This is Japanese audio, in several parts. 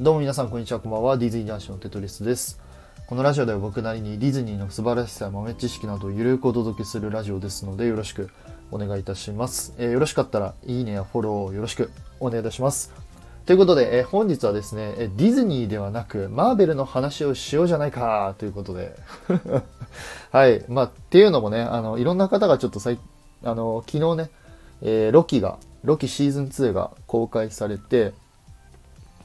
どうも皆さんこんにちは、こんばんは。ディズニー男子のテトリスです。このラジオでは僕なりにディズニーの素晴らしさや豆知識などをゆるくお届けするラジオですのでよろしくお願いいたします。えーよろしかったらいいねやフォローよろしくお願いいたします。ということで、えー本日はですね、ディズニーではなくマーベルの話をしようじゃないかということで。はい。まあ、っていうのもね、あの、いろんな方がちょっとさい、あの、昨日ね、えーロキが、ロキシーズン2が公開されて、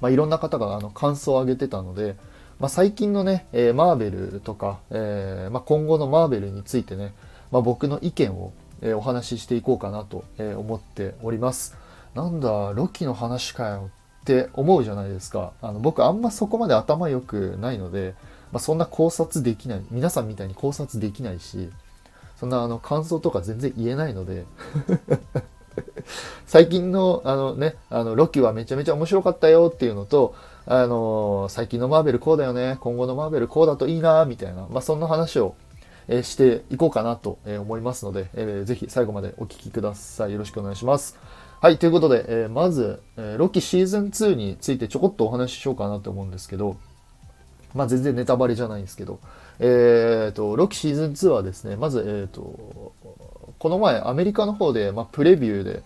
まあ、いろんな方があの感想を上げてたので、まあ、最近のね、えーマーベルとか、えーまあ、今後のマーベルについてね、まあ、僕の意見を、えーお話ししていこうかなと、えー思っております。なんだ、ロキの話かよって思うじゃないですか。あの僕あんまそこまで頭良くないので、まあ、そんな考察できない、皆さんみたいに考察できないし、そんなあの感想とか全然言えないので、最近のあのね、あのロキはめちゃめちゃ面白かったよっていうのと、あの最近のマーベルこうだよね、今後のマーベルこうだといいな、みたいな、まあ、そんな話を、えーしていこうかなと思いますので、えーぜひ最後までお聞きください。よろしくお願いします。はい、ということで、えーまず、えロキシーズン2についてちょこっとお話ししようかなと思うんですけど、まあ、全然ネタバレじゃないんですけど、えー、と、ロキシーズン2はですね、まず、えー、と、この前アメリカの方で、まあ、プレビューで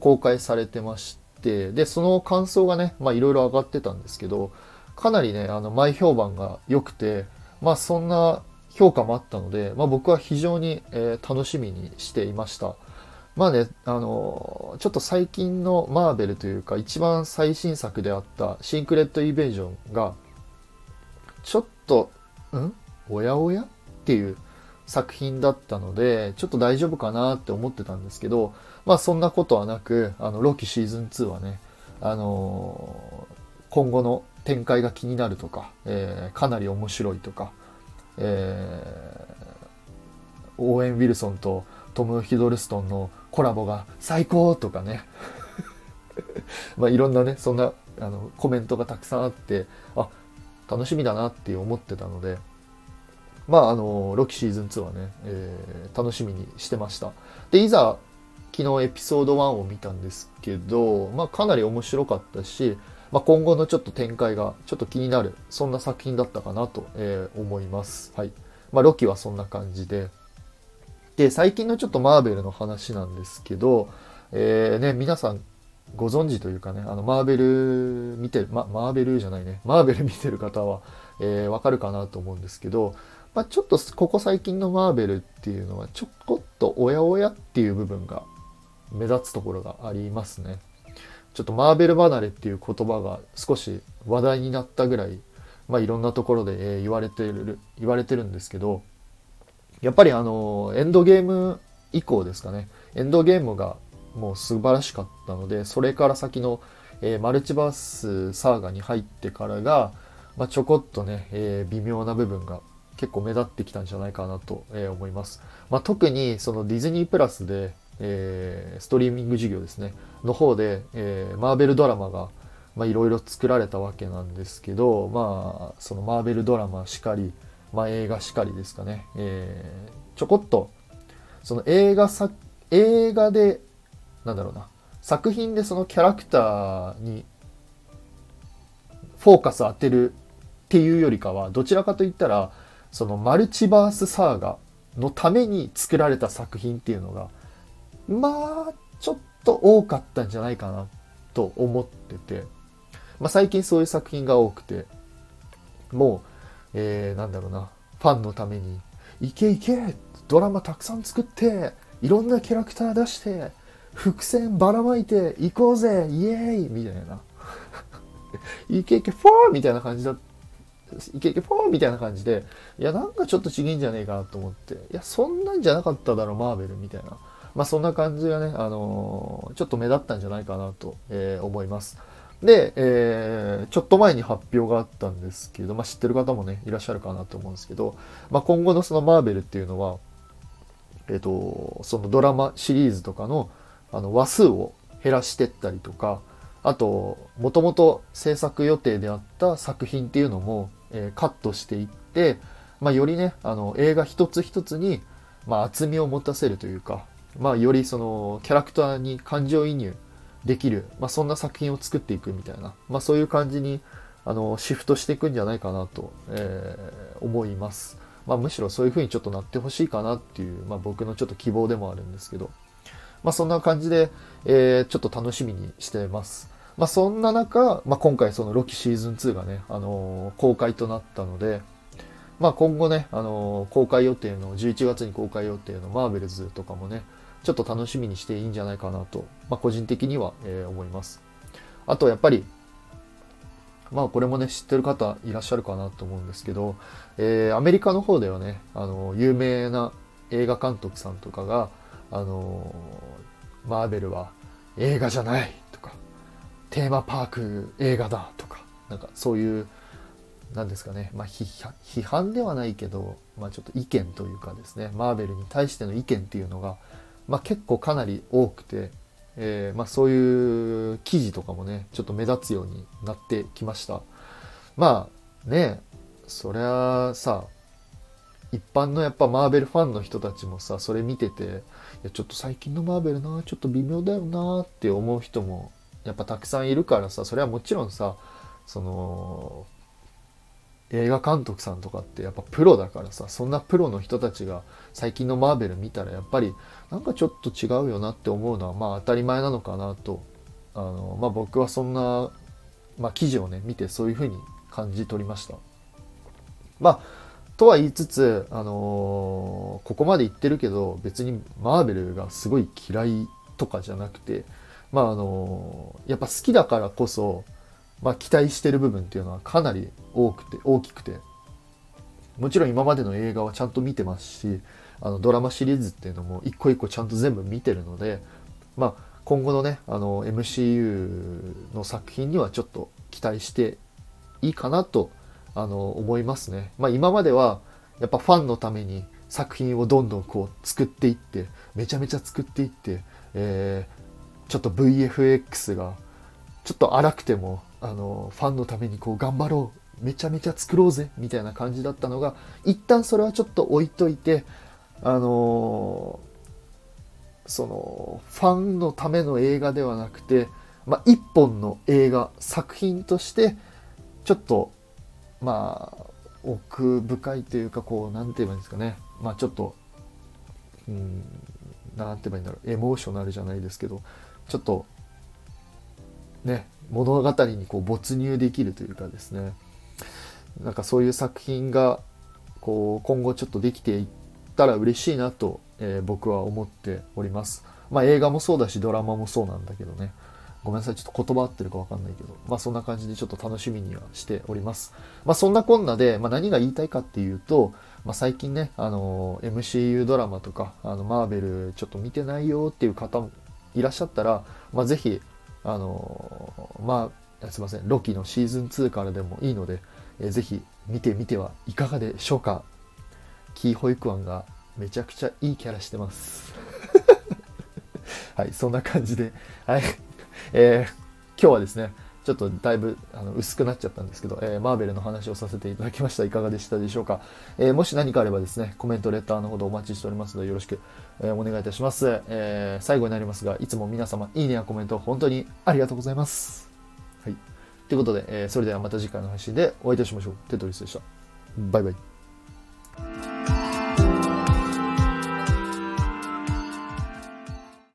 公開されてまして、で、その感想がね、まあ、いろいろ上がってたんですけど、かなりね、あの、前評判が良くて、まあ、そんな評価もあったので、まあ、僕は非常に、えー楽しみにしていました。まあね、あのちょっと最近のマーベルというか、一番最新作であったシンクレット・イベージョンが、ちょっと、ん？おやおや？っていう作品だったので、ちょっと大丈夫かなって思ってたんですけど、まあそんなことはなく、あの、ロキシーズン2はね、あのー今後の展開が気になるとか、えーかなり面白いとか、えーオーエン・ウィルソンとトム・ヒドルストンのコラボが最高とかね、まあいろんなね、そんなあのコメントがたくさんあって、あ、楽しみだなって思ってたので、まあ、あの、ロキシーズン2はね、えー楽しみにしてました。で、いざ、昨日エピソード1を見たんですけど、まあ、かなり面白かったし、まあ、今後のちょっと展開がちょっと気になる、そんな作品だったかなと、えー思います。はい。まあ、ロキはそんな感じで。で、最近のちょっとマーベルの話なんですけど、えーね、皆さんご存知というかね、あの、マーベル見てる、ま、マーベルじゃないね、マーベル見てる方は、えーわかるかなと思うんですけど、まあ、ちょっとここ最近のマーベルっていうのは、ちょこっとおやおやっていう部分が目立つところがありますね。ちょっとマーベル離れっていう言葉が少し話題になったぐらい、まあ、いろんなところで、言われてる、言われてるんですけど、やっぱりあの、エンドゲーム以降ですかね。エンドゲームがもう素晴らしかったので、それから先の、えーマルチバースサーガに入ってからが、まあ、ちょこっとね、えー微妙な部分が結構目立ってきたんじゃないかなと、え思います。まあ、特にそのディズニープラスで、えーストリーミング事業ですね、の方で、えーマーベルドラマが、いろいろ作られたわけなんですけど、まあ、そのマーベルドラマしかり、まあ、映画しかりですかね、えーちょこっと、その映画さ、映画で、なんだろうな、作品でそのキャラクターにフォーカス当てるっていうよりかは、どちらかといったら、そのマルチバースサーガのために作られた作品っていうのが、まあ、ちょっと多かったんじゃないかなと思ってて、まあ最近そういう作品が多くて、もう、えー、なんだろうな、ファンのために、いけいけドラマたくさん作って、いろんなキャラクター出して、伏線ばらまいて行こうぜイエーイみたいな。いけいけフォーみたいな感じだっいけいけフォーみたいな感じで、いや、なんかちょっとちげんじゃねえかなと思って、いや、そんなんじゃなかっただろ、マーベルみたいな。まあ、そんな感じがね、あのーちょっと目立ったんじゃないかなと、えー思います。で、えーちょっと前に発表があったんですけど、まあ、知ってる方もね、いらっしゃるかなと思うんですけど、まあ、今後のそのマーベルっていうのは、えっ、と、そのドラマシリーズとかのあの話数を減らしてったりとか、あと、もともと制作予定であった作品っていうのも、えーカットしていって、まあ、よりね、あの、映画一つ一つに、まあ、厚みを持たせるというか、まあ、よりその、キャラクターに感情移入できる、まあ、そんな作品を作っていくみたいな、まあ、そういう感じに、あの、シフトしていくんじゃないかなと、えー、思います。まあ、むしろそういう風にちょっとなってほしいかなっていう、まあ、僕のちょっと希望でもあるんですけど、まあ、そんな感じで、えー、ちょっと楽しみにしてます。まあ、そんな中、まあ、今回そのロキシーズン2がね、あのー、公開となったので、まあ、今後ね、あのー、公開予定の、11月に公開予定のマーベルズとかもね、ちょっと楽しみにしていいんじゃないかなと、まあ、個人的には、えー、思います。あと、やっぱり、まあこれもね、知ってる方いらっしゃるかなと思うんですけど、えー、アメリカの方ではね、あの、有名な映画監督さんとかが、あの、マーベルは映画じゃない、テーマパーク映画だとか、なんかそういう、なんですかね、まあ批判ではないけど、まあちょっと意見というかですね、マーベルに対しての意見っていうのが、まあ結構かなり多くて、えー、まあ、そういう記事とかもね、ちょっと目立つようになってきました。まあね、そりゃさ、一般のやっぱマーベルファンの人たちもさ、それ見てて、いやちょっと最近のマーベルな、ちょっと微妙だよなって思う人もやっぱたくさんいるからさ、それはもちろんさ、その、映画監督さんとかってやっぱプロだからさ、そんなプロの人たちが最近のマーベル見たらやっぱりなんかちょっと違うよなって思うのはまあ当たり前なのかなと、あの、まあ僕はそんな、まあ記事をね、見てそういうふうに感じ取りました。まあ、とは言いつつ、あのー、ここまで言ってるけど別にマーベルがすごい嫌いとかじゃなくて、まああの、やっぱ好きだからこそ、まあ、期待してる部分っていうのはかなり多くて大きくてもちろん今までの映画はちゃんと見てますしあのドラマシリーズっていうのも一個一個ちゃんと全部見てるので、まあ、今後のねあの MCU の作品にはちょっと期待していいかなとあの思いますね。まあ、今まではやっぱファンのために作品をどんどんこう作っていってめちゃめちゃ作っていって、えー、ちょっと VFX がちょっと荒くてもあのファンのためにこう頑張ろうめちゃめちゃ作ろうぜみたいな感じだったのが一旦それはちょっと置いといてあのそのファンのための映画ではなくて、まあ、一本の映画作品としてちょっとまあ奥深いというかこう何て言えばいいんですかね。まあちょっとうん何て言えばいいんだろう。エモーショナルじゃないですけどちょっとね物語にこう没入できるというかですねなんかそういう作品がこう今後ちょっとできていったら嬉しいなと、えー、僕は思っております。まあ映画もそうだしドラマもそうなんだけどね。ごめんなさい。ちょっと言葉合ってるかわかんないけど。まあそんな感じでちょっと楽しみにはしております。まあそんなこんなで、まあ何が言いたいかっていうと、まあ最近ね、あの MCU ドラマとか、あのマーベルちょっと見てないよっていう方いらっしゃったら、まあぜひあのまあ、すいません、ロキのシーズン2からでもいいので、えー、ぜひ見てみてはいかがでしょうか。キーホイクワンがめちゃくちゃいいキャラしてます。はい、そんな感じで、はい、えー、今日はですね、ちょっとだいぶあの薄くなっちゃったんですけど、えー、マーベルの話をさせていただきました。いかがでしたでしょうか、えー、もし何かあればですね、コメント、レターのほどお待ちしておりますのでよろしく、えー、お願いいたします、え最後になりますが、いつも皆様、いいねやコメント本当にありがとうございます。はい。ということで、えそれではまた次回の配信でお会いいたしましょう。テトリスでした。バイバイ。